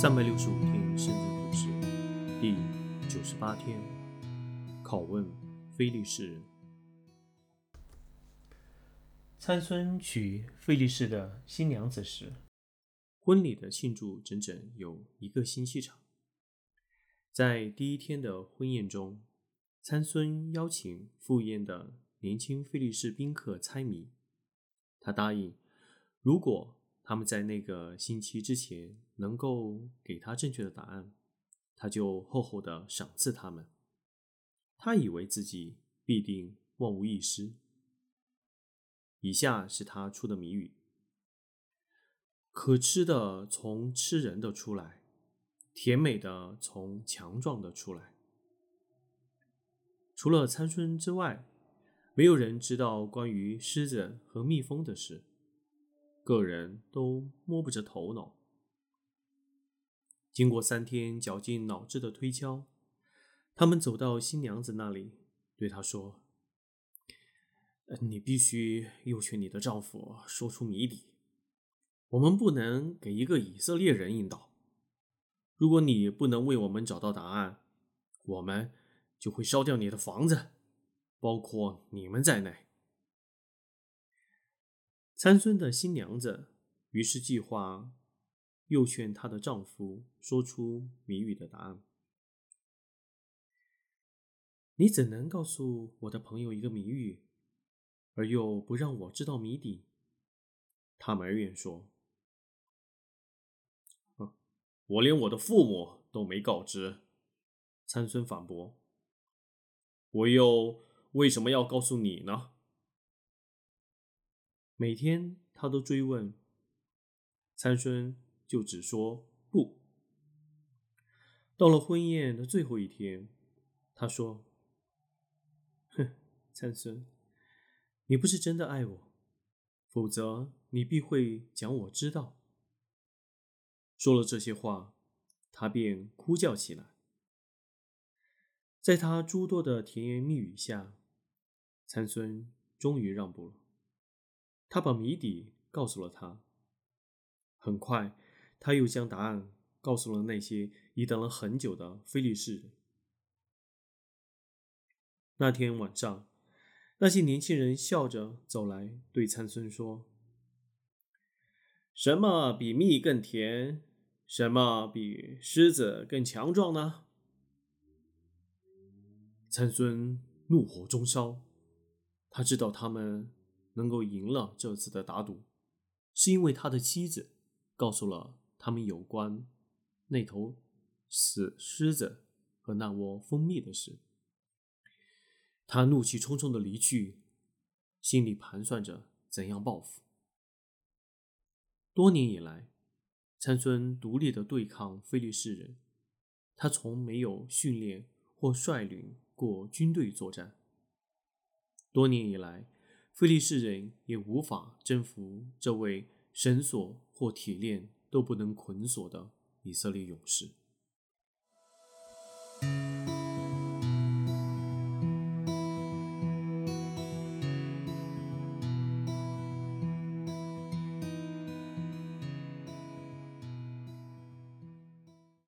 三百六十五天生日故事第九十八天，拷问菲利士人。参孙娶菲利士的新娘子时，婚礼的庆祝整整有一个星期长。在第一天的婚宴中，参孙邀请赴宴的年轻菲利士宾客猜谜，他答应，如果他们在那个星期之前能够给他正确的答案，他就厚厚的赏赐他们。他以为自己必定万无一失。以下是他出的谜语：可吃的从吃人的出来，甜美的从强壮的出来。除了参孙之外，没有人知道关于狮子和蜜蜂的事。个人都摸不着头脑。经过三天绞尽脑汁的推敲，他们走到新娘子那里，对她说：“你必须诱劝你的丈夫说出谜底。我们不能给一个以色列人引导。如果你不能为我们找到答案，我们就会烧掉你的房子，包括你们在内。”参孙的新娘子于是计划诱劝她的丈夫说出谜语的答案。你怎能告诉我的朋友一个谜语，而又不让我知道谜底？他埋怨说：“我连我的父母都没告知。”参孙反驳：“我又为什么要告诉你呢？”每天他都追问，参孙就只说不。到了婚宴的最后一天，他说：“哼，参孙，你不是真的爱我，否则你必会讲我知道。”说了这些话，他便哭叫起来。在他诸多的甜言蜜语下，参孙终于让步了。他把谜底告诉了他。很快，他又将答案告诉了那些已等了很久的菲利士。那天晚上，那些年轻人笑着走来，对参孙说：“什么比蜜更甜？什么比狮子更强壮呢？”参孙怒火中烧，他知道他们。能够赢了这次的打赌，是因为他的妻子告诉了他们有关那头死狮子和那窝蜂蜜的事。他怒气冲冲的离去，心里盘算着怎样报复。多年以来，参孙独立的对抗菲利士人，他从没有训练或率领过军队作战。多年以来。菲利士人也无法征服这位绳索或铁链都不能捆锁的以色列勇士。